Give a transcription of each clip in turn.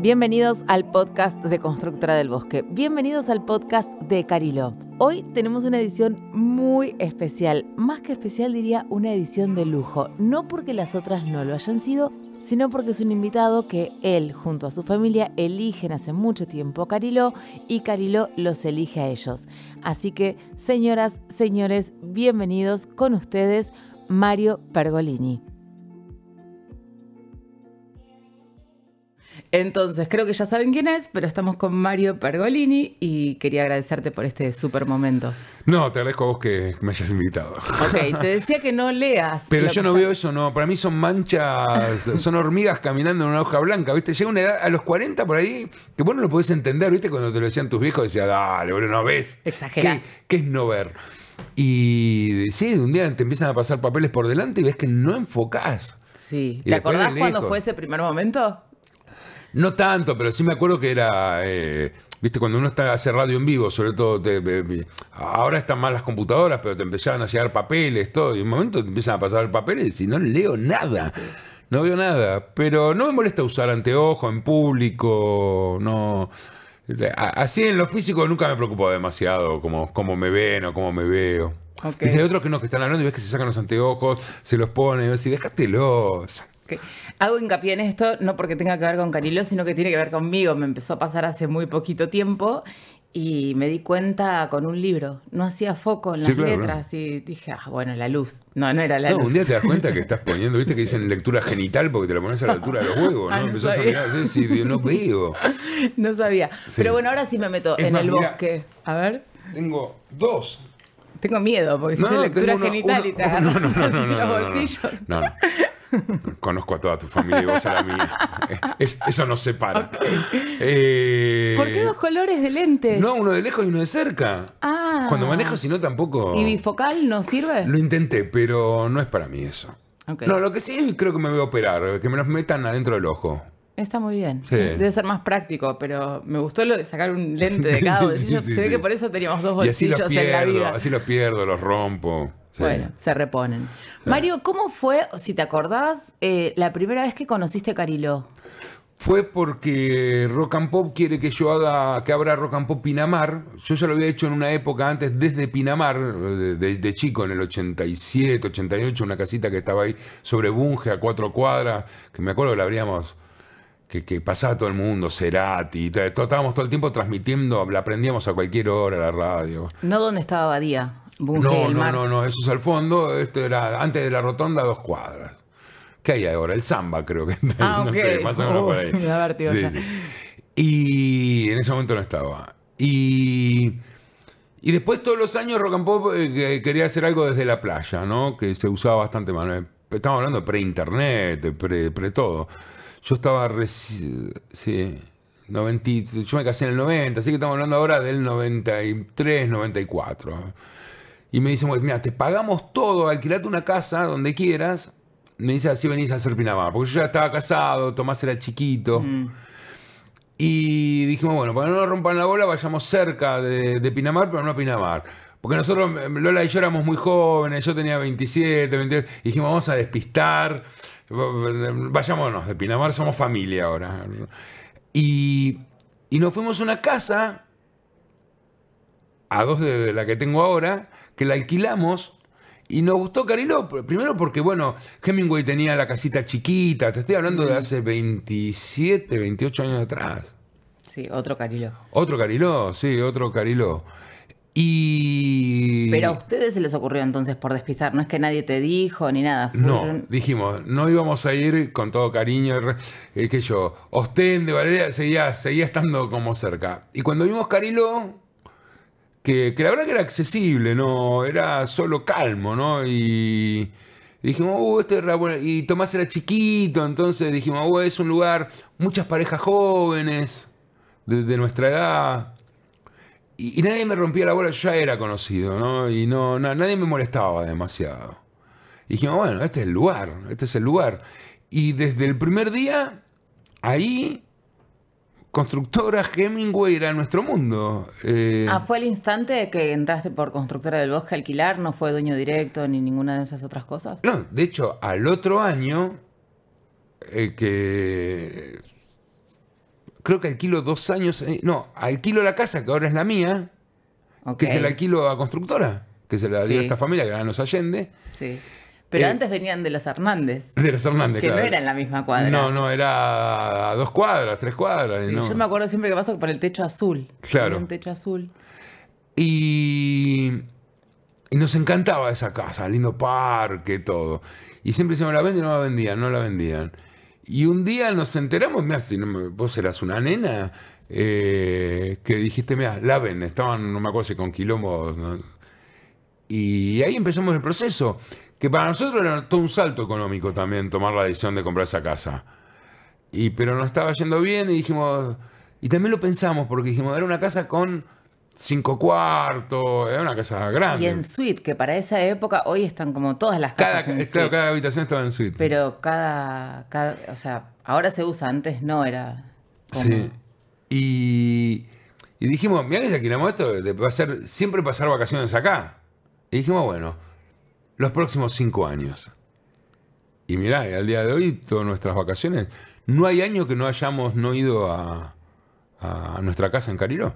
Bienvenidos al podcast de Constructora del Bosque. Bienvenidos al podcast de Cariló. Hoy tenemos una edición muy especial. Más que especial diría una edición de lujo. No porque las otras no lo hayan sido, sino porque es un invitado que él junto a su familia eligen hace mucho tiempo a Cariló y Cariló los elige a ellos. Así que, señoras, señores, bienvenidos con ustedes, Mario Pergolini. Entonces, creo que ya saben quién es, pero estamos con Mario Pergolini y quería agradecerte por este súper momento. No, te agradezco a vos que me hayas invitado. Ok, te decía que no leas. Pero yo no está- veo eso, no. Para mí son manchas, son hormigas caminando en una hoja blanca, ¿viste? Llega una edad, a los 40 por ahí, que vos no lo podés entender, ¿viste? Cuando te lo decían tus viejos, decías, dale, boludo, no ves. Exagerás. ¿Qué, qué es no ver? Y sí, un día te empiezan a pasar papeles por delante y ves que no enfocás. Sí. ¿Te acordás cuando fue ese primer momento? No tanto, pero sí me acuerdo que era, eh, viste, cuando uno está hace radio en vivo, sobre todo, te- eh, ahora están más las computadoras, pero te empezaban a llegar papeles, todo, y en un momento te empiezan a pasar papeles y no leo nada, no veo nada, pero no me molesta usar anteojo en público, no... a- Así en lo físico nunca me preocupo demasiado cómo, cómo me ven o cómo me veo. Viste, Hay otros que no, que están hablando y ves que se sacan los anteojos, se los ponen, y vos decís, déjatelos. Ok. Hago hincapié en esto no porque tenga que ver con Cariló, sino que tiene que ver conmigo. Me empezó a pasar hace muy poquito tiempo y me di cuenta con un libro. No hacía foco en las Sí, claro, letras y dije, ah, bueno, la luz. No, no era la No, luz. un día te das cuenta que estás poniendo, viste que dicen lectura genital porque te la pones a la altura de los huevos, ¿no? Ah, no Empezás a mirar, sí, sí, no veo. No sabía. Sí. Pero bueno, ahora sí me meto Es en más, el mira. bosque. A ver. Tengo dos. Tengo miedo porque hiciste lectura genital y te no, no, no, no, no, los no, no, bolsillos. No, no. Conozco a toda tu familia y vos a la mía. Es- eso nos separa. Eh, ¿Por qué dos colores de lentes? No, uno de lejos y uno de cerca. Ah. Cuando manejo, si no, tampoco. ¿Y bifocal no sirve? Lo intenté, pero no es para mí eso. No, lo que sí creo que me voy a operar, que me los metan adentro del ojo. Está muy bien. Sí. Debe ser más práctico, pero me gustó lo de sacar un lente de cada Sí, sí, sí, Se ve que por eso teníamos dos Y así los bolsillos en la pierdo, vida. así los pierdo, los rompo. Bueno, se reponen. Mario, ¿cómo fue, si te acordás, eh, la primera vez que conociste a Cariló? Fue porque Rock and Pop quiere que yo haga, que abra Rock and Pop Pinamar. Yo ya lo había hecho en una época antes, desde Pinamar, de, de- de chico, en el 87, 88, una casita que estaba ahí sobre Bunge, a cuatro cuadras, que me acuerdo que la abríamos, que, que pasaba todo el mundo, Cerati, todo, estábamos todo el tiempo transmitiendo, la aprendíamos a cualquier hora la radio. No donde estaba Badía, No, no, no, no, eso es al fondo, esto era antes de la rotonda, dos cuadras. ¿Qué hay ahora? El samba, creo que. Ah, no ok. sé, más o menos por ahí. vértigo ya. Y en ese momento no estaba. Y, y después todos los años Rock and Pop eh, que quería hacer algo desde la playa, ¿no? Que se usaba bastante más. Estamos hablando pre-internet, de pre, pre todo. Yo estaba reci- sí, 90, y- yo me casé en el 90, así que estamos hablando ahora del 93, 94. Y me dicen, bueno, mira, te pagamos todo, alquilate una casa donde quieras. Me dice, así venís a hacer Pinamar. Porque yo ya estaba casado, Tomás era chiquito. Y dijimos, bueno, para no rompan la bola, vayamos cerca de, de Pinamar, pero no a Pinamar. Porque nosotros, Lola y yo éramos muy jóvenes, yo tenía 27, 28, y dijimos, vamos a despistar, vayámonos de Pinamar, somos familia ahora. Y, y nos fuimos a una casa, a dos de, la que tengo ahora, que la alquilamos. Y nos gustó Cariló, pr- primero porque, bueno, Hemingway tenía la casita chiquita, te estoy hablando de hace 27, 28 años atrás. Sí, otro Cariló. Otro Cariló, sí, otro Cariló. Y... Pero a ustedes se les ocurrió entonces por despistar, no es que nadie te dijo ni nada. No, dijimos, no íbamos a ir con todo cariño, eh, que yo, Ostende, Valeria, seguía, seguía estando como cerca. Y cuando vimos Cariló, que, la verdad que era accesible, ¿no? Era solo calmo, ¿no? Y, dijimos, uh, este era bueno. Y Tomás era chiquito, entonces dijimos, uh, es un lugar, muchas parejas jóvenes, de, nuestra edad. Y, nadie me rompía la bola, yo ya era conocido, ¿no? Y no, na- nadie me molestaba demasiado. Y dijimos, bueno, este es el lugar, este es el lugar. Y desde el primer día, ahí, constructora Hemingway era nuestro mundo. Eh, Ah, fue el instante que entraste por constructora del bosque a alquilar, no fue dueño directo ni ninguna de esas otras cosas. No, de hecho, al otro año, eh, que creo que alquilo dos años, eh, no, alquilo la casa que ahora es la mía, que se la alquilo a constructora, que se la dio Sí. a esta familia que eran los Allende, Sí. Pero Eh, antes venían de los Hernández, de los Hernández, que claro. no era en la misma cuadra. No, no, era a dos cuadras, tres cuadras. Sí, no. Yo me acuerdo siempre que paso por el techo azul. Claro. Había Un techo azul. Y, y nos encantaba esa casa, lindo parque, todo. Y siempre decíamos, la venden y no la vendían, no la vendían. Y un día nos enteramos, mira, si no vos eras una nena, eh, que dijiste, mira, la venden. Estaban, no me acuerdo si con quilombos. ¿no? Y ahí empezamos el proceso, que para nosotros era todo un salto económico también tomar la decisión de comprar esa casa. Y, pero nos estaba yendo bien y dijimos, y también lo pensamos porque dijimos, era una casa con cinco cuartos, era una casa grande. Y en suite, que para esa época, hoy están como todas las cada, casas en claro, suite. cada habitación estaba en suite. Pero cada, cada, o sea, ahora se usa, antes no era. como- Sí. Y, y dijimos, mira que alquilamos esto, de- ser siempre pasar vacaciones acá. Y dijimos, bueno, los próximos cinco años. Y mirá, al día de hoy, todas nuestras vacaciones, no hay año que no hayamos no ido a, a nuestra casa en Cariló.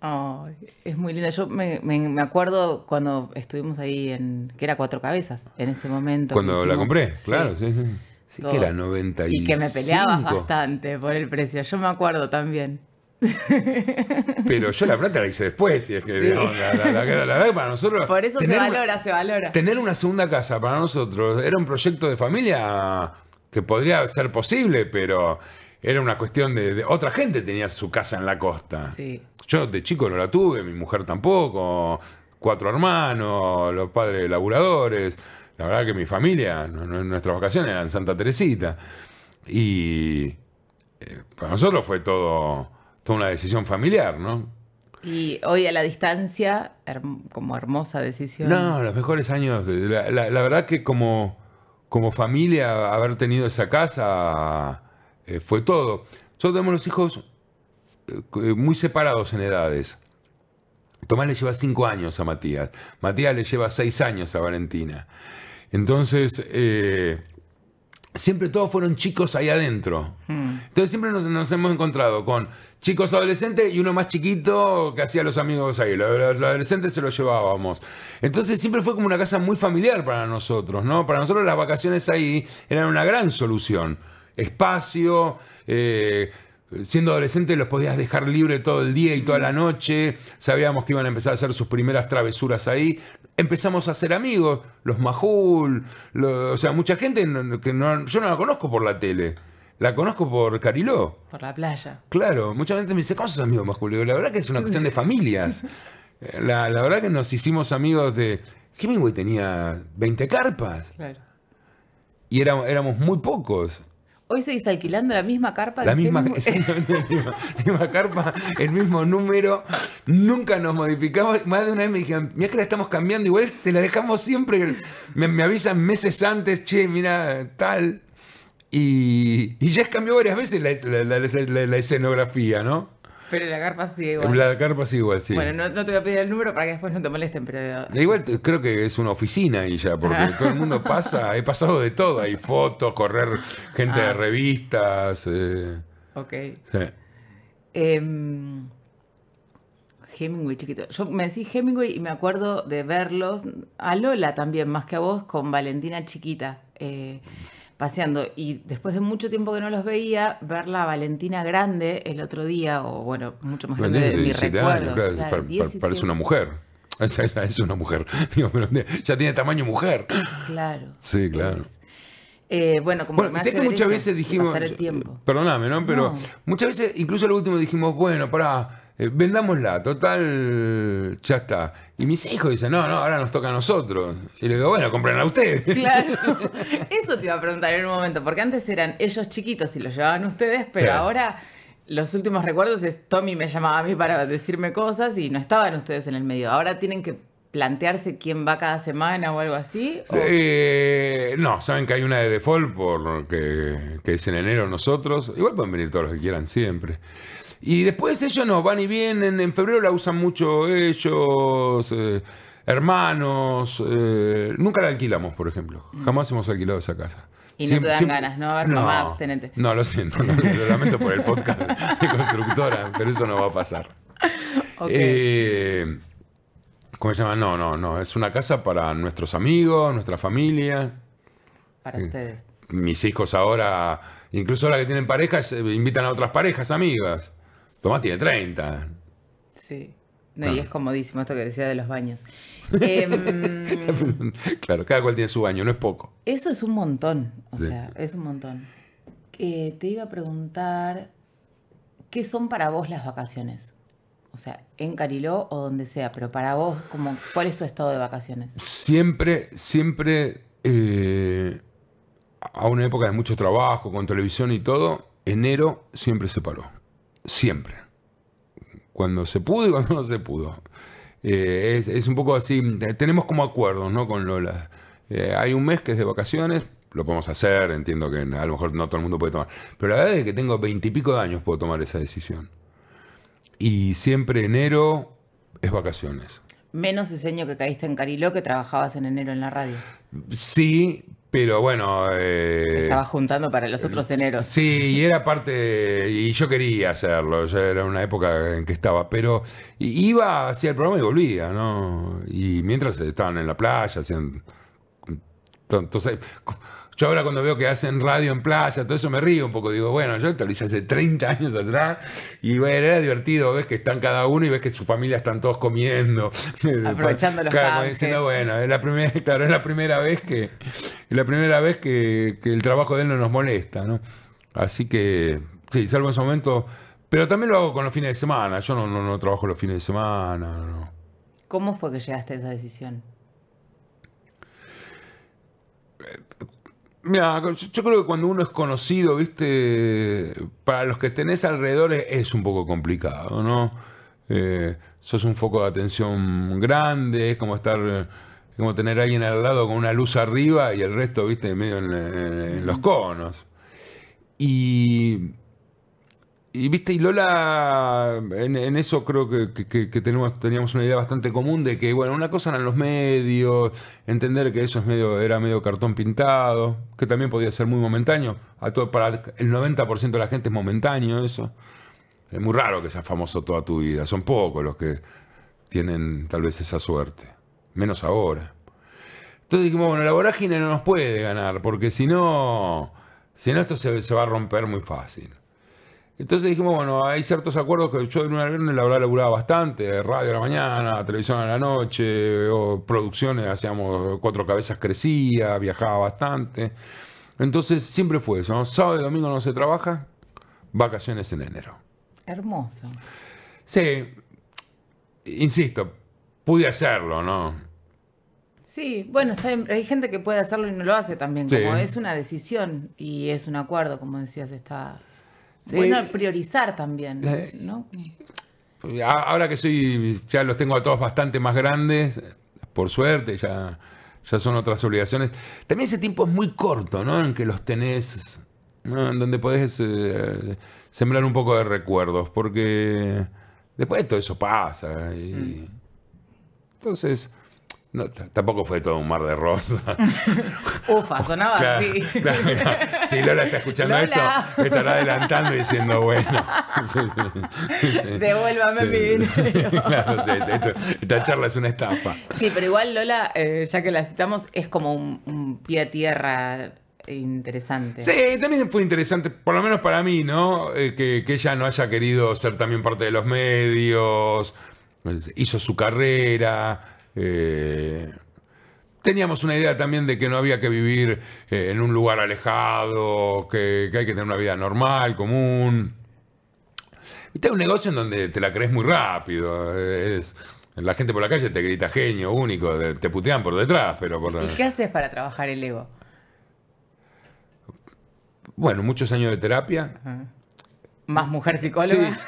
Ay, es muy linda. Yo me, me- me acuerdo cuando estuvimos ahí en. que era cuatro cabezas en ese momento. Cuando la compré, sí. claro, sí, sí. Sí, que era 95. Y que me peleabas bastante por el precio. Yo me acuerdo también. Pero yo la plata la hice después. Y es que, Sí. la, la- la- para nosotros. Por eso se una- valora, se valora. Tener una segunda casa para nosotros era un proyecto de familia que podría ser posible, pero era una cuestión de, de- otra gente tenía su casa en la costa. Sí. Yo de chico no la tuve, mi mujer tampoco, cuatro hermanos, los padres laburadores. La verdad que mi familia, no- no- nuestras vacaciones eran en Santa Teresita. Y eh, para nosotros fue todo, toda una decisión familiar, ¿no? Y hoy a la distancia, herm- como hermosa decisión. No, los mejores años. La, la- la verdad que como, como familia, haber tenido esa casa eh, fue todo. Nosotros tenemos los hijos eh, muy separados en edades. Tomás le lleva cinco años a Matías. Matías le lleva seis años a Valentina. Entonces, eh, siempre todos fueron chicos ahí adentro. Entonces siempre nos, nos hemos encontrado con chicos adolescentes y uno más chiquito que hacía los amigos ahí. Los, los adolescentes se los llevábamos. Entonces siempre fue como una casa muy familiar para nosotros, ¿no? Para nosotros las vacaciones ahí eran una gran solución. Espacio, eh, siendo adolescente los podías dejar libre todo el día y toda la noche. Sabíamos que iban a empezar a hacer sus primeras travesuras ahí. Empezamos a ser amigos, los Majul, lo- o sea, mucha gente que no, yo no la conozco por la tele, la conozco por Cariló. Por la playa. Claro, mucha gente me dice, ¿cómo sos amigo Majul? Digo, la verdad que es una cuestión de familias. Eh, La, la verdad que nos hicimos amigos de... Hemingway tenía 20 carpas Claro. y éramos, éramos muy pocos. Hoy seguís alquilando la misma carpa. La misma, tengo- exactamente la misma, carpa, el mismo número, nunca nos modificamos. Más de una vez me dijeron, mira que la estamos cambiando, igual te la dejamos siempre. Me, me avisan meses antes, che, mira, tal. Y, y ya cambió varias veces la- la- la escenografía, ¿no? Pero la carpa sigue igual. La carpa sí igual, sí. Bueno, no, no te voy a pedir el número para que después no te molesten, pero. Igual creo que es una oficina ahí ya, porque Ah. todo el mundo pasa, he pasado de todo, hay fotos, correr gente de Ah. revistas. eh, Ok. sí. Em, Hemingway, chiquito. Yo me decís Hemingway y me acuerdo de verlos, a Lola también, más que a vos, con Valentina chiquita, eh, paseando. Y después de mucho tiempo que no los veía, verla a Valentina grande el otro día, o bueno, mucho más grande de mi 17 recuerdo. años, claro, claro, pa- pa- 17. parece una mujer. Es una mujer. Ya tiene tamaño mujer. Claro. Sí, claro. Eh, bueno, como Bueno, me hace que ver muchas veces dijimos. Pasar el tiempo. Perdóname, ¿no? Pero No. muchas veces, incluso lo último dijimos, bueno, pará, eh, vendámosla, total, ya está. Y mis hijos dicen, no, no, ahora nos toca a nosotros. Y le digo, bueno, comprenla ustedes. Claro, eso te iba a preguntar en un momento, porque antes eran ellos chiquitos y los llevaban ustedes, pero Sí. ahora los últimos recuerdos es Tommy me llamaba a mí para decirme cosas y no estaban ustedes en el medio. Ahora tienen que plantearse quién va cada semana o algo así. o- Eh, no, saben que hay una de default porque que es en enero nosotros. Igual pueden venir todos los que quieran siempre. Y después ellos no, van y vienen. En febrero la usan mucho ellos. eh, hermanos. eh, nunca la alquilamos, por ejemplo. Jamás hemos alquilado esa casa. Mm. Y no te dan ganas, ¿no? A ver, mamá, abstenente. No, lo siento. no, lo lamento por el podcast de constructora, pero eso no va a pasar. Eh, ¿Cómo se llama? No, no, no. Es una casa para nuestros amigos, nuestra familia. Para ustedes. Mis hijos ahora, incluso ahora que tienen parejas, eh, invitan a otras parejas, amigas. Tomás tiene 30. Sí. No, y Ah. es comodísimo esto que decía de los baños. Claro, cada cual tiene su baño, no es poco. eso es un montón. O Sí. sea, es un montón. Eh, te iba a preguntar, ¿qué son para vos las vacaciones? O sea, en Cariló o donde sea, pero para vos, como, ¿cuál es tu estado de vacaciones? Siempre, siempre, eh, a una época de mucho trabajo, con televisión y todo, enero siempre se paró. Siempre. Cuando se pudo y cuando no se pudo. Eh, es, es un poco así, tenemos como acuerdos, ¿no? Con Lola. Eh, hay un mes que es de vacaciones, lo podemos hacer, entiendo que a lo mejor no todo el mundo puede tomar. Pero la verdad es que tengo veintipico de años puedo tomar esa decisión. Y siempre enero es vacaciones. Menos ese año que caíste en Cariló que trabajabas en enero en la radio. Sí, pero bueno. eh, Estabas juntando para los otros eneros. Sí, y era parte, y yo quería hacerlo, ya era una época en que estaba, pero iba, hacía el programa y volvía, ¿no? Y mientras estaban en la playa, hacían... Entonces, yo ahora cuando veo que hacen radio en playa, todo eso me río un poco, digo, bueno, yo esto lo hice hace 30 años atrás, y bueno, era divertido, ves que están cada uno y ves que su familia están todos comiendo. Aprovechando los Claro, diciendo, bueno, es la primera, claro, es la primera vez que es la primera vez que, que el trabajo de él no nos molesta, ¿no? Así que sí, salvo en ese momento, pero también lo hago con los fines de semana. Yo no, no, no trabajo los fines de semana, no. ¿Cómo fue que llegaste a esa decisión? Mira, yo, creo que cuando uno es conocido, viste, para los que tenés alrededor es, un poco complicado, ¿no? Eh, sos un foco de atención grande, es como estar, como tener a alguien al lado con una luz arriba y el resto, viste, medio en los conos. Y, y viste, y Lola, en, eso creo que, tenemos, teníamos una idea bastante común de que, bueno, una cosa eran los medios, entender que eso es medio, era medio cartón pintado, que también podía ser muy momentáneo. A todo, para el 90% de la gente es momentáneo eso. Es muy raro que seas famoso toda tu vida. Son pocos los que tienen tal vez esa suerte. Menos ahora. Entonces dijimos, bueno, la vorágine no nos puede ganar, porque si no, si no esto se va a romper muy fácil. Entonces dijimos, bueno, hay ciertos acuerdos que yo de lunes a viernes la habrá laburado bastante, radio a la mañana, televisión a la noche, o producciones, hacíamos cuatro cabezas crecía, viajaba bastante. Entonces siempre fue eso, ¿no? Sábado y domingo no se trabaja, vacaciones en enero. Hermoso. Sí, insisto, pude hacerlo, ¿no? Sí, bueno, está hay gente que puede hacerlo y no lo hace también, Sí. como es una decisión y es un acuerdo, como decías, está. Bueno priorizar también, ¿no? A- Ahora que soy, ya los tengo a todos bastante más grandes, por suerte, ya, ya son otras obligaciones. También ese tiempo es muy corto, ¿no? En que los tenés, ¿no? En donde podés eh, sembrar un poco de recuerdos, porque después todo eso pasa. Y... Entonces, no, tampoco fue todo un mar de rosas. Ufa, sonaba Claro, así. claro, claro. Si Lola está escuchando Lola. esto, estará adelantando y diciendo, bueno. Sí, sí, sí, sí. Devuélvame mi dinero. Claro, esto- esta charla es una estafa. Sí, pero igual Lola, eh, ya que la citamos, es como un, un pie a tierra interesante. Sí, también fue interesante, por lo menos para mí, ¿no? Eh, que, que ella no haya querido ser también parte de los medios, pues, hizo su carrera. Eh, teníamos una idea también de que no había que vivir eh, en un lugar alejado, que, que hay que tener una vida normal, común. Viste, es un negocio en donde te la crees muy rápido. Es, la gente por la calle te grita genio, único, te- te putean por detrás, pero por ¿Y qué haces para trabajar el ego? Bueno, muchos años de terapia. Más mujer Sí. psicóloga.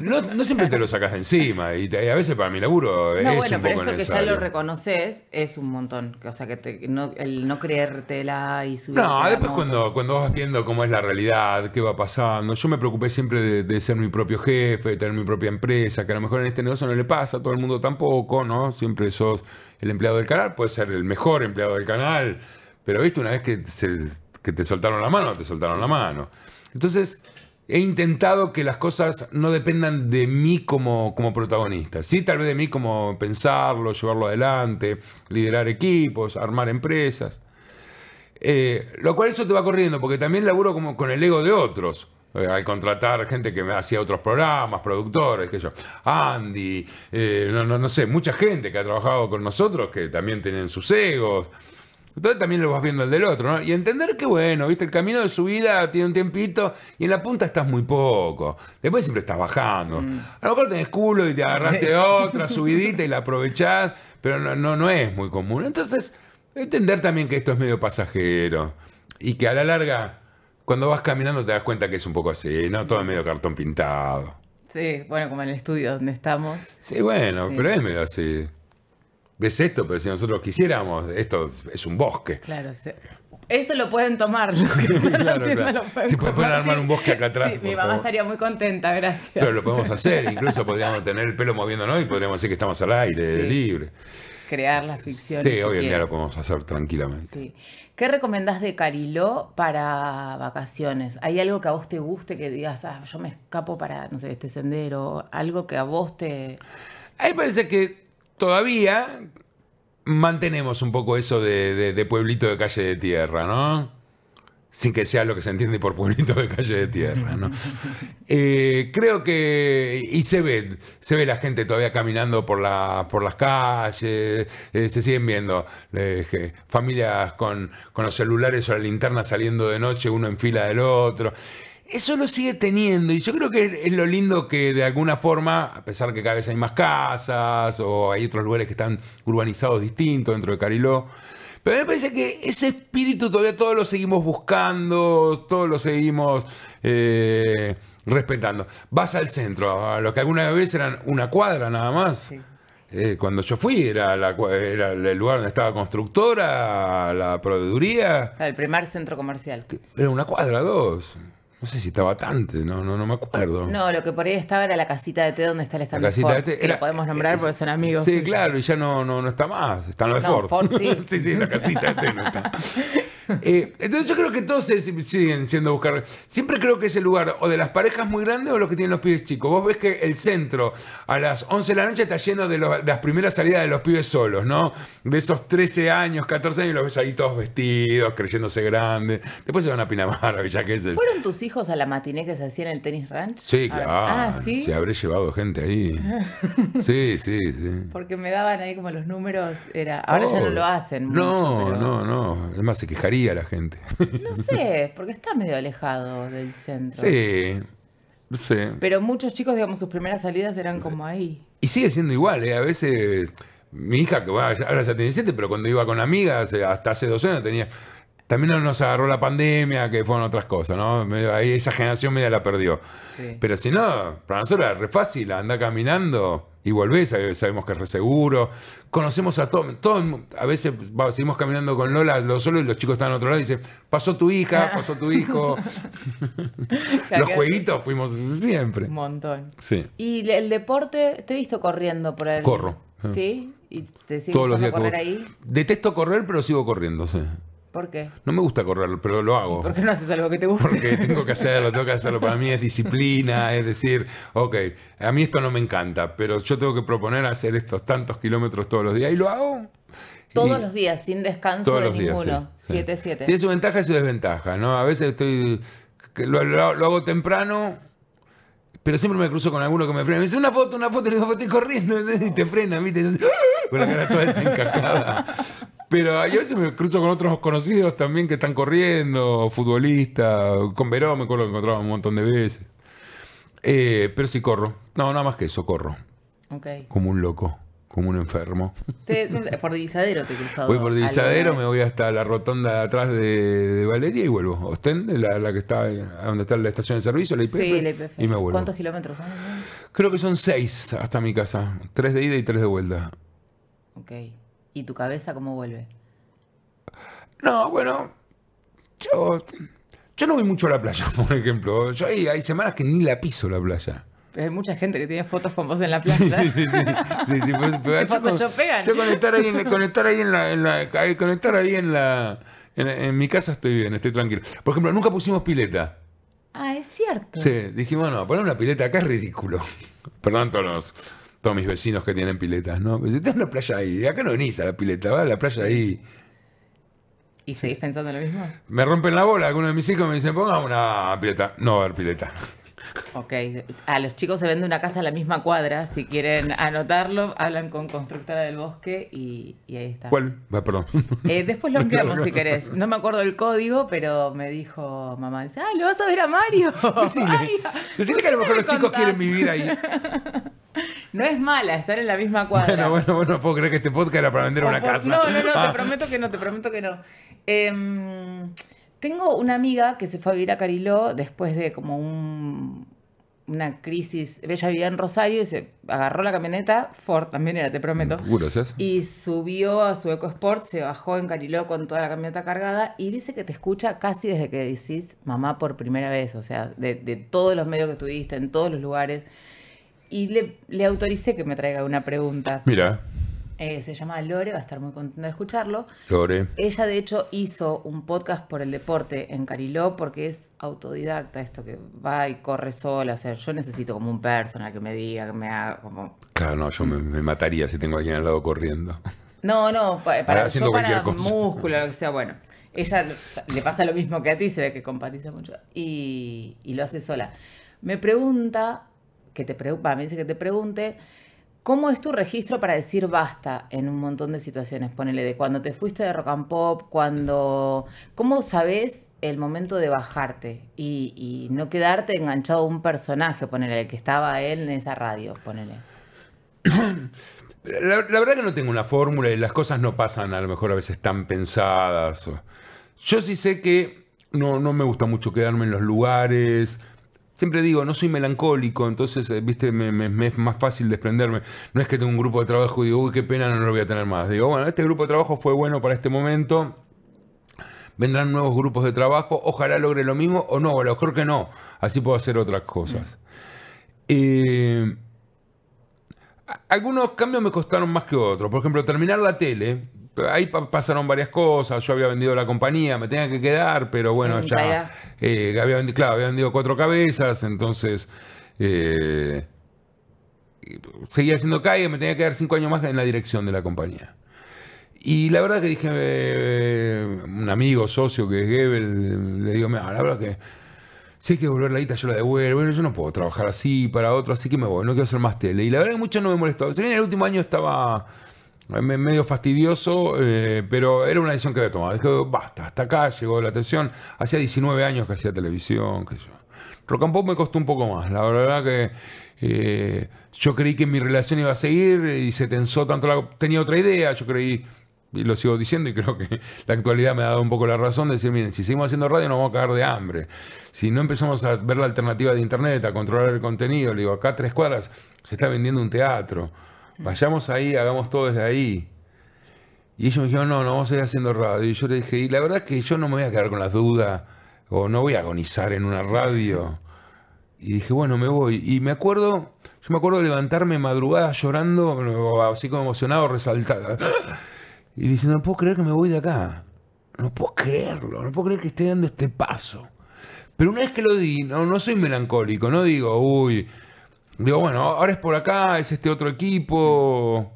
No, no siempre te lo sacas de encima. Y, te- a veces para mi laburo es No, bueno, un pero poco esto que ya lo reconoces es un montón. O sea, que te- no- el no creértela y subir. No, después cuando, cuando vas viendo cómo es la realidad, qué va pasando. Yo me preocupé siempre de, de ser mi propio jefe, de tener mi propia empresa, que a lo mejor en este negocio no le pasa, a todo el mundo tampoco, ¿no? Siempre sos el empleado del canal, puedes ser el mejor empleado del canal, pero viste, una vez que, se- que te soltaron la mano, te soltaron la mano. Entonces, he intentado que las cosas no dependan de mí como, como protagonista. Sí, tal vez de mí como pensarlo, llevarlo adelante, liderar equipos, armar empresas. Eh, lo cual eso te va corriendo, porque también laburo como con el ego de otros. Eh, al contratar gente que me hacía otros programas, productores, que yo, Andy, eh, no, no, no sé, mucha gente que ha trabajado con nosotros que también tienen sus egos. Entonces también lo vas viendo el del otro, ¿no? Y entender que, bueno, viste, el camino de su vida tiene un tiempito y en la punta estás muy poco. Después siempre estás bajando. A lo mejor tenés culo y te agarraste otra subidita y la aprovechás, pero no, no, no es muy común. Entonces, entender también que esto es medio pasajero y que a la larga, cuando vas caminando te das cuenta que es un poco así, ¿no? Todo es medio cartón pintado. Sí, bueno, como en el estudio donde estamos. Sí, bueno, Sí. pero es medio así. Ves esto, pero si nosotros quisiéramos, esto es un bosque. Claro, sí. Eso lo pueden tomar. Lo que están Claro, haciendo claro. lo pueden Si pueden armar un bosque acá atrás, Sí, mi mamá favor. estaría muy contenta, gracias. Pero lo podemos hacer, incluso podríamos tener el pelo moviéndonos y podríamos decir que estamos al aire, Sí. libre. Crear las ficciones. Sí, hoy en día lo podemos hacer tranquilamente. Sí. ¿Qué recomendás de Cariló para vacaciones? ¿Hay algo que a vos te guste que digas, ah, yo me escapo para, no sé, este sendero? Algo que a vos te. A mí me parece que todavía mantenemos un poco eso de, de- de pueblito de calle de tierra, ¿no? Sin que sea lo que se entiende por pueblito de calle de tierra, ¿no? Eh, creo que. Y se ve, se ve la gente todavía caminando por, la, por las calles, eh, se siguen viendo eh, familias con, con los celulares o la linterna saliendo de noche, uno en fila del otro. Eso lo sigue teniendo y yo creo que es- lo lindo que de alguna forma, a pesar que cada vez hay más casas o hay otros lugares que están urbanizados distintos dentro de Cariló, pero me parece que ese espíritu todavía todos lo seguimos buscando, todos lo seguimos eh, respetando. Vas al centro, a lo que alguna vez eran una cuadra nada más. Sí. Eh, cuando yo fui era, la, era el lugar donde estaba constructora, la proveeduría. El primer centro comercial. Era una cuadra, dos. No sé si estaba tanto, no, no, no me acuerdo. No, lo que por ahí estaba era la casita de té donde está el La stand de casita Ford, de té que era- lo podemos nombrar es- porque son amigos. Sí, claro, y ya no, no, no está más. Está en lo de No, Ford. Ford sí. sí, sí, la casita de té no está. Eh, entonces yo creo que todos se- siguen siendo buscar. Siempre creo que es el lugar o de las parejas muy grandes o los que tienen los pibes chicos. Vos ves que el centro a las 11 de la noche está lleno de, los- de las primeras salidas de los pibes solos, ¿no? De esos 13 años, 14 años, los ves ahí todos vestidos, creyéndose grandes. Después se van a Pinamar, a Villa Gesell. ¿Fueron tus hijos a la matiné que se hacía en el tenis ranch? Sí, claro. Ah, sí. Se habré llevado gente ahí. Sí, sí, sí. Porque me daban ahí como los números. Era... Ahora ya no Oh, lo hacen. No, mucho, pero- no, no. Es más, se quejaría la gente. No sé, porque está medio alejado del centro. Sí, no sé. Pero muchos chicos, digamos, sus primeras salidas eran como ahí. Y sigue siendo igual, ¿eh? A veces, mi hija, que bueno, ahora ya tiene 17, pero cuando iba con amigas, hasta hace dos años tenía... También nos agarró la pandemia, que fueron otras cosas, ¿no? Ahí esa generación media la perdió. Sí. Pero si no, para nosotros era re fácil, anda caminando y volvés, sabe- sabemos que es re seguro. Conocemos a todo, todo a veces va- seguimos caminando con Lola, los solos y los chicos están al otro lado y dicen, pasó tu hija, pasó tu hijo. los jueguitos fuimos siempre. Un montón. Sí. ¿Y el deporte? Te he visto corriendo por ahí. Corro. ¿Sí? ¿Y te sigue Todos los días correr ahí? Detesto correr, pero sigo corriendo, sí. ¿Por qué? No me gusta correr, pero lo hago. ¿Por qué no haces algo que te guste? Porque tengo que hacerlo, tengo que hacerlo. Para mí es disciplina, es decir, ok, a mí esto no me encanta, pero yo tengo que proponer hacer estos tantos kilómetros todos los días y lo hago. Todos Y- los días, sin descanso todos de los ninguno. sí, sí. 7-7. Tiene su ventaja y su desventaja, ¿no? A veces estoy. lo, lo- lo hago temprano, pero siempre me cruzo con alguno que me frena. Me dice una foto, una foto, y le digo, estoy corriendo, y te frena, ¿viste? Y ¡Ah! Con la cara toda desencajada. Pero a veces me cruzo con otros conocidos también que están corriendo, futbolistas, con Verón me acuerdo que encontraba un montón de veces. Eh, pero sí corro. No, nada más que eso, corro. Ok. Como un loco. como un enfermo. Te- por Divisadero te cruzado. Voy por Divisadero, me voy hasta la rotonda de atrás de, de Valeria y vuelvo. Ostende, la, la que está donde está la estación de servicio, la IPF, Sí, la IPF. y me vuelvo. ¿Cuántos kilómetros son? Creo que son seis hasta mi casa. Tres de ida y tres de vuelta. Ok. ¿Y tu cabeza cómo vuelve? No, bueno, yo, yo no voy mucho a la playa, por ejemplo. Yo hay, hay semanas que ni la piso la playa. Pero hay mucha gente que tiene fotos con vos en la playa. sí, sí. sí, sí, pues, ¿Qué yo con-? Yo conectar ahí en, conectar ahí en la, en la- conectar ahí en la en, en mi casa estoy bien, estoy tranquilo. Por ejemplo, nunca pusimos pileta. Ah, es cierto. Sí, dijimos, no, poner una pileta acá es ridículo. Perdón todos los, todos mis vecinos que tienen piletas, ¿no? Pero si tenés una playa ahí, acá no venís a la pileta, va a la playa ahí. ¿Y seguís pensando lo mismo? Me rompen la bola, algunos de mis hijos me dicen, pongamos una pileta. No va a haber pileta. Ok. A los chicos se vende una casa en la misma cuadra. Si quieren anotarlo, hablan con Constructora del Bosque y, y ahí está. ¿Cuál? Va, perdón. Eh, después lo ampliamos si querés. No me acuerdo el código, pero me dijo mamá, dice, ah, lo vas a ver a Mario. Decile, Ay, decile que a lo ¿por mejor los chicos quieren vivir ahí. No es mala estar en la misma cuadra. Bueno, bueno, bueno, no puedo creer que este podcast era para vender O una por- casa. No, no, no, Ah. te prometo que no, te prometo que no. Em, tengo una amiga que se fue a vivir a Cariló después de como un- una crisis. Ella vivía en Rosario y se agarró la camioneta, Ford también era, te prometo. Gracias. Y subió a su EcoSport, se bajó en Cariló con toda la camioneta cargada y dice que te escucha casi desde que decís mamá por primera vez, o sea, de, de todos los medios que tuviste, en todos los lugares. Y le, le autoricé que me traiga una pregunta. Mira, Eh, se llama Lore, va a estar muy contenta de escucharlo. Lore. Ella, de hecho, hizo un podcast por el deporte en Cariló porque es autodidacta, esto que va y corre sola. O sea, yo necesito como un personal que me diga, que me haga como. Claro, no, yo me, me mataría si tengo a alguien al lado corriendo. No, no, pa- para, Haciendo yo para músculo, lo que sea, bueno. Ella le pasa lo mismo que a ti, se ve que compatiza mucho. Y, y lo hace sola. Me pregunta, que te preocupa, me dice que te pregunte, ¿cómo es tu registro para decir basta en un montón de situaciones? Ponele, de cuando te fuiste de rock and pop, cuando... ¿Cómo sabes el momento de bajarte y, no quedarte enganchado a un personaje, ponele, el que estaba él en esa radio, ponele? La, la verdad que no tengo una fórmula y las cosas no pasan a lo mejor a veces tan pensadas. Yo sí sé que no, no me gusta mucho quedarme en los lugares. Siempre digo, no soy melancólico, entonces, eh, viste, me, me- me es más fácil desprenderme. No es que tengo un grupo de trabajo y digo, uy, qué pena, no lo voy a tener más. Digo, bueno, este grupo de trabajo fue bueno para este momento. Vendrán nuevos grupos de trabajo, ojalá logre lo mismo o no, a lo mejor que no. Así puedo hacer otras cosas. Eh, a- algunos cambios me costaron más que otros. Por ejemplo, terminar la tele. Ahí pa- pasaron varias cosas. Yo había vendido la compañía, me tenía que quedar, pero bueno, En ya. Eh, había vendido, claro, había vendido cuatro cabezas, entonces. eh, seguía haciendo calle, me tenía que quedar cinco años más en la dirección de la compañía. Y la verdad que dije, eh, un amigo, socio que es Gebel, le digo, mira, la verdad que si hay que devolver la guita, yo la devuelvo. Bueno, yo no puedo trabajar así para otro, así que me voy, no quiero hacer más tele. Y la verdad que mucho no me molestó. Si bien el último año estaba medio fastidioso, eh, pero era una decisión que había tomado. Dije, basta, hasta acá llegó la atención. Hacía 19 años que hacía televisión, qué sé yo. Rock and Pop me costó un poco más. La verdad que eh, yo creí que mi relación iba a seguir y se tensó tanto. La, tenía otra idea, yo creí, y lo sigo diciendo, y creo que la actualidad me ha dado un poco la razón de decir, miren, si seguimos haciendo radio nos vamos a cagar de hambre. Si no empezamos a ver la alternativa de Internet, a controlar el contenido, le digo, acá tres cuadras se está vendiendo un teatro. Vayamos ahí, hagamos todo desde ahí. Y ellos me dijeron, no, no vamos a ir haciendo radio. Y yo le dije, y la verdad es que yo no me voy a quedar con las dudas, o no voy a agonizar en una radio. Y dije, bueno, me voy. Y me acuerdo, yo me acuerdo levantarme madrugada llorando, así como emocionado, resaltado. Y diciendo, no puedo creer que me voy de acá. No puedo creerlo, no puedo creer que esté dando este paso. Pero una vez que lo di, no, no soy melancólico, no digo, uy, digo, bueno, ahora es por acá, es este otro equipo.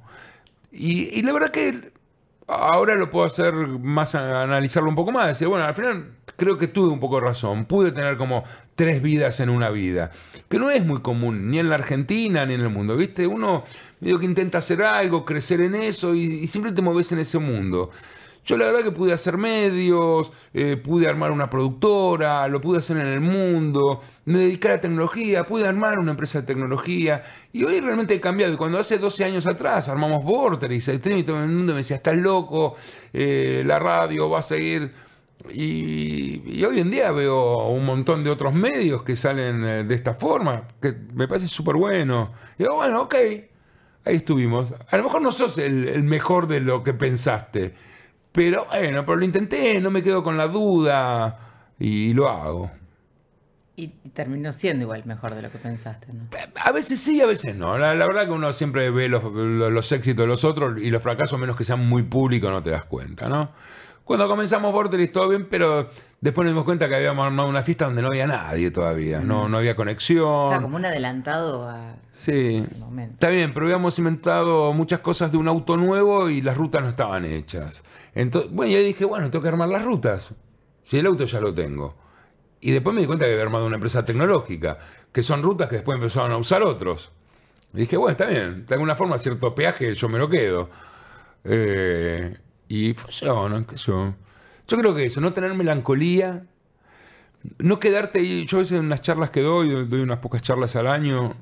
Y, la verdad que ahora lo puedo hacer más, analizarlo un poco más. Decir, bueno, al final creo que tuve un poco de razón. Pude tener como tres vidas en una vida. Que no es muy común, ni en la Argentina ni en el mundo. ¿Viste? Uno medio que intenta hacer algo, crecer en eso y, y siempre te mueves en ese mundo. Yo la verdad que pude hacer medios, eh, pude armar una productora, lo pude hacer en el mundo, me dediqué a la tecnología, pude armar una empresa de tecnología y hoy realmente he cambiado. Y cuando hace 12 años atrás armamos Vortex, el streaming, todo el mundo me decía, estás loco, eh, la radio va a seguir. Y, y hoy en día veo un montón de otros medios que salen eh, de esta forma, que me parece súper bueno. Y digo, bueno, ok, ahí estuvimos. A lo mejor no sos el mejor de lo que pensaste, pero bueno, pero lo intenté, no me quedo con la duda y lo hago. Y terminó siendo igual mejor de lo que pensaste, ¿no? A veces sí, a veces no. La, la verdad que uno siempre ve los, los- los éxitos de los otros y los fracasos, menos que sean muy públicos, no te das cuenta, ¿no? Cuando comenzamos Vortex todo bien, pero después nos dimos cuenta que habíamos armado una fiesta donde no había nadie todavía, no, no había O sea, conexión. como un adelantado a- Sí. momento. Está bien, pero habíamos inventado muchas cosas de un auto nuevo y las rutas no estaban hechas. Entonces, bueno, y ahí dije, bueno, tengo que armar las rutas. Si el auto ya lo tengo. Y después me di cuenta que había armado una empresa tecnológica, que son rutas que después empezaron a usar otros. Y dije, bueno, está bien, de alguna forma cierto peaje yo me lo quedo. Eh, y funciona, qué yo. Yo creo que eso, no tener melancolía, no quedarte ahí. Yo a veces en unas charlas que doy, doy unas pocas charlas al año,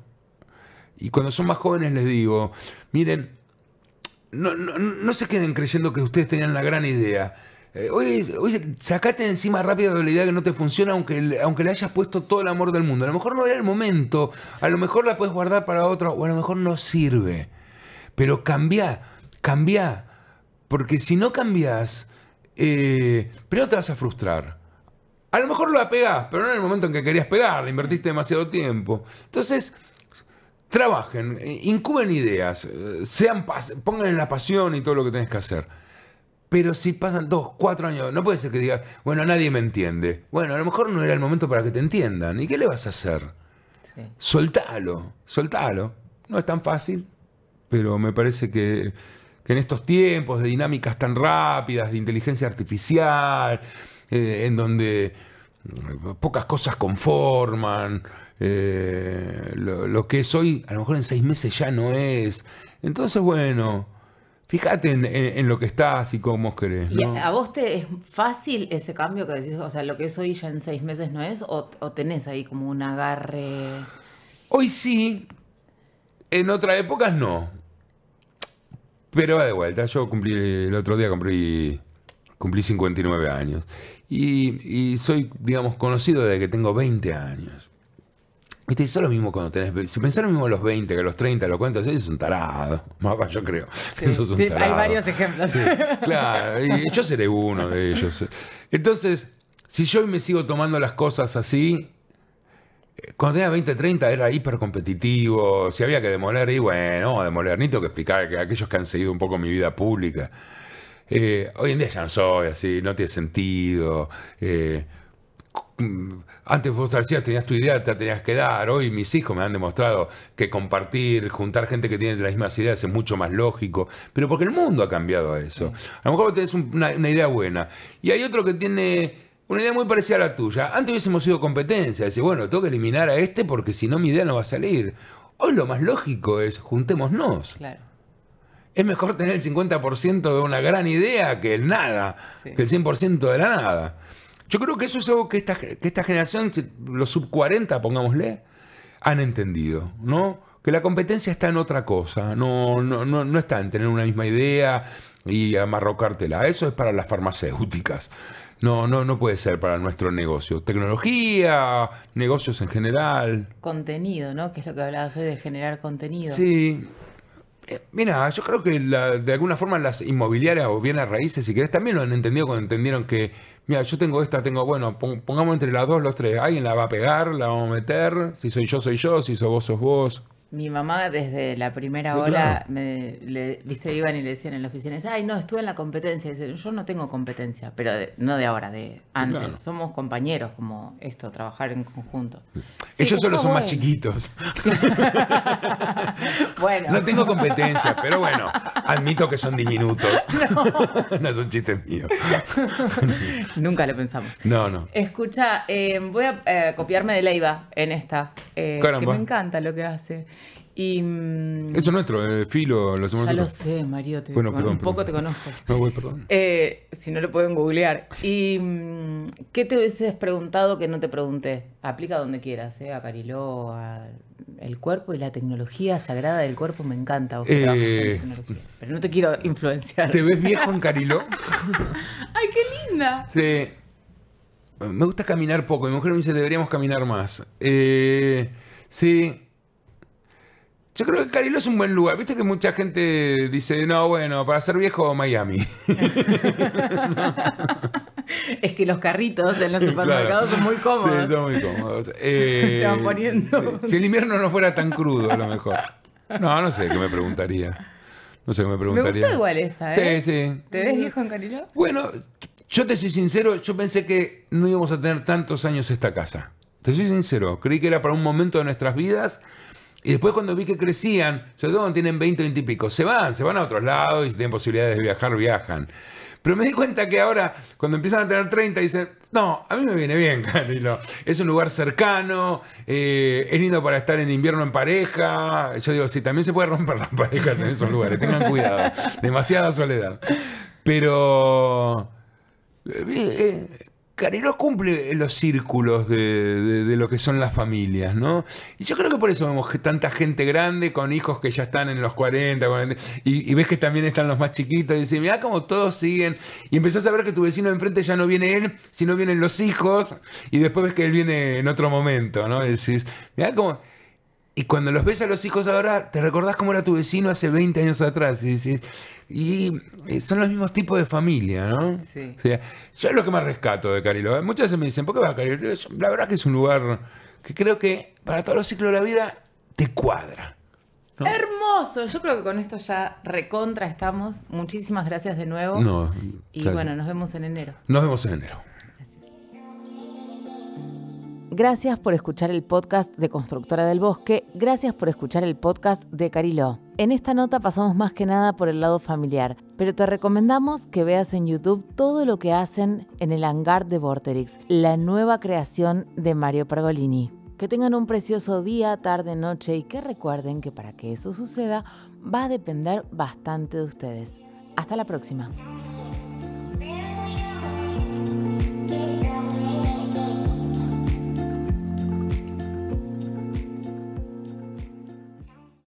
y cuando son más jóvenes les digo, miren, no, no, no se queden creyendo que ustedes tenían la gran idea. Eh, oye, oye, sacate encima rápido de la idea que no te funciona, aunque, aunque le hayas puesto todo el amor del mundo. A lo mejor no era el momento, a lo mejor la puedes guardar para otra, o a lo mejor no sirve. Pero cambia, cambia. Porque si no cambias, eh, primero te vas a frustrar. A lo mejor la pegás, pero no en el momento en que querías pegarla, invertiste demasiado tiempo. Entonces, trabajen, eh, incuben ideas, eh, sean pongan en la pasión y todo lo que tenés que hacer. Pero si pasan dos, cuatro años, no puede ser que digas, bueno, nadie me entiende. Bueno, a lo mejor no era el momento para que te entiendan. ¿Y qué le vas a hacer? Sí. Soltalo, soltalo. No es tan fácil, pero me parece que, que en estos tiempos de dinámicas tan rápidas, de inteligencia artificial, eh, en donde mm, pocas cosas conforman, eh, lo, lo que es hoy, a lo mejor en seis meses ya no es. Entonces, bueno, fíjate en, en- en lo que estás y cómo querés. ¿Y ¿no? a vos te es fácil ese cambio que decís, o sea, lo que es hoy ya en seis meses no es? ¿O, o tenés ahí como un agarre? Hoy sí, en otras épocas no. Pero va de vuelta, yo cumplí, el otro día cumplí, cumplí 59 años. Y, y soy, digamos, conocido desde que tengo 20 años. Viste, eso es lo mismo cuando tenés. Si pensás lo mismo a los 20 que a los 30, lo cuento, es un tarado. Más yo creo. Eso es un Sí, hay varios ejemplos. Sí, claro, y yo seré uno de ellos. Entonces, si yo me sigo tomando las cosas así, cuando tenía 20, 30 era hiper competitivo, si había que demoler, y bueno, demoler, ni tengo que explicar que aquellos que han seguido un poco mi vida pública. Eh, hoy en día ya no soy así, no tiene sentido. eh, mm, antes vos te decías, tenías tu idea, te la tenías que dar. Hoy mis hijos me han demostrado que compartir, juntar gente que tiene las mismas ideas es mucho más lógico. Pero porque el mundo ha cambiado a eso. A lo mejor vos tenés un- una, una idea buena. Y hay otro que tiene una idea muy parecida a la tuya. Antes hubiésemos sido competencia. Decir, bueno, tengo que eliminar a este porque si no mi idea no va a salir. Hoy lo más lógico es juntémonos. Claro. Es mejor tener el 50% de una gran idea que el nada, Sí. que el 100% de la nada. Yo creo que eso es algo que esta, que esta generación, los sub 40, pongámosle, han entendido, ¿no? Que la competencia está en otra cosa, no, no, no, no está en tener una misma idea y amarrocártela. Eso es para las farmacéuticas. No, no, no puede ser para nuestro negocio. Tecnología, negocios en general. Contenido, ¿no? Que es lo que hablabas hoy de generar contenido. Sí. Eh, Mira, yo creo que la- de alguna forma las inmobiliarias o bienes raíces, si querés, también lo han entendido cuando entendieron que, mira, yo tengo esta, tengo, bueno, pon- pongamos entre las dos los tres. Alguien la va a pegar, la vamos a meter. Si soy yo, soy yo. Si sos vos, sos vos. Mi mamá desde la primera Sí, claro. me, le- viste, iban y le decían en la oficina, ay, no, estuve en la competencia. Yo no tengo competencia, pero de- no de ahora, de antes. claro. Somos compañeros, como esto, trabajar en conjunto. Sí, Ellos solo son más bueno. chiquitos. bueno, No tengo competencia, pero bueno, admito que son diminutos. No, es un chiste mío. nunca lo pensamos. No, no. Escucha, eh, voy a eh, copiarme de Leiva en esta, eh, que me encanta lo que hace. Y. mm, Eso es nuestro, eh, Filo, lo hacemos ya lo sé, Mario, te- Bueno, un perdón, poco perdón. te conozco. No, voy, perdón. Eh, si no lo pueden googlear. ¿Y mm, qué te hubieses preguntado que no te pregunté? Aplica donde quieras, ¿eh? A Cariló, a el cuerpo y la tecnología sagrada del cuerpo me encanta. vos Eh, con. Pero no te quiero influenciar. ¿Te ves viejo en Cariló? ¡Ay, qué linda! Sí. Me gusta caminar poco. Mi mujer me dice deberíamos caminar más. Eh, sí. Yo creo que Cariló es un buen lugar. Viste que mucha gente dice, no, bueno, para ser viejo, Miami. Es que los carritos en los supermercados Claro. son muy cómodos. Sí, son muy cómodos. Eh, van poniendo. sí. Si el invierno no fuera tan crudo, a lo mejor. No, no sé qué me preguntaría. No sé qué me Me preguntaría. gustó igual esa, ¿eh? Sí, sí. ¿Te ves viejo en Cariló? Bueno, yo te soy sincero, yo pensé que no íbamos a tener tantos años esta casa. Te soy sincero, creí que era para un momento de nuestras vidas. Y después cuando vi que crecían, sobre todo cuando tienen 20, 20 y pico, se van, se van a otros lados y tienen posibilidades de viajar, viajan. Pero me di cuenta que ahora, cuando empiezan a tener 30, dicen, no, a mí me viene bien, Canilo. Es un lugar cercano, eh, es lindo para estar en invierno en pareja. Yo digo, sí, también se puede romper las parejas en esos lugares, tengan cuidado. Demasiada soledad. Pero... Eh, eh, Cariló cumple los círculos de, de- lo que son las familias, ¿no? Y yo creo que por eso vemos que tanta gente grande con hijos que ya están en los 40, 40, y, y ves que también están los más chiquitos, y dices, mira cómo todos siguen, y empezás a ver que tu vecino de enfrente ya no viene él, sino vienen los hijos, y después ves que él viene en otro momento, ¿no? Y decís, mira cómo... Y cuando los ves a los hijos ahora, te recordás cómo era tu vecino hace 20 años atrás. Y, decís, y eh, son los mismos tipos de familia, ¿no? Sí. O sea, yo es lo que más rescato de Cariló. Muchas veces me dicen, ¿por qué vas a Cariló? Yo, La verdad que es un lugar que creo que para todos los ciclos de la vida te cuadra. ¿no? Hermoso. Yo creo que con esto ya recontra estamos. Muchísimas gracias de nuevo. No, Y bueno, nos vemos en enero. Nos vemos en enero. Gracias por escuchar el podcast de Constructora del Bosque. Gracias por escuchar el podcast de Cariló. En esta nota pasamos más que nada por el lado familiar, pero te recomendamos que veas en YouTube todo lo que hacen en el hangar de Vorterix, la nueva creación de Mario Pergolini. Que tengan un precioso día, tarde, noche y que recuerden que para que eso suceda va a depender bastante de ustedes. Hasta la próxima.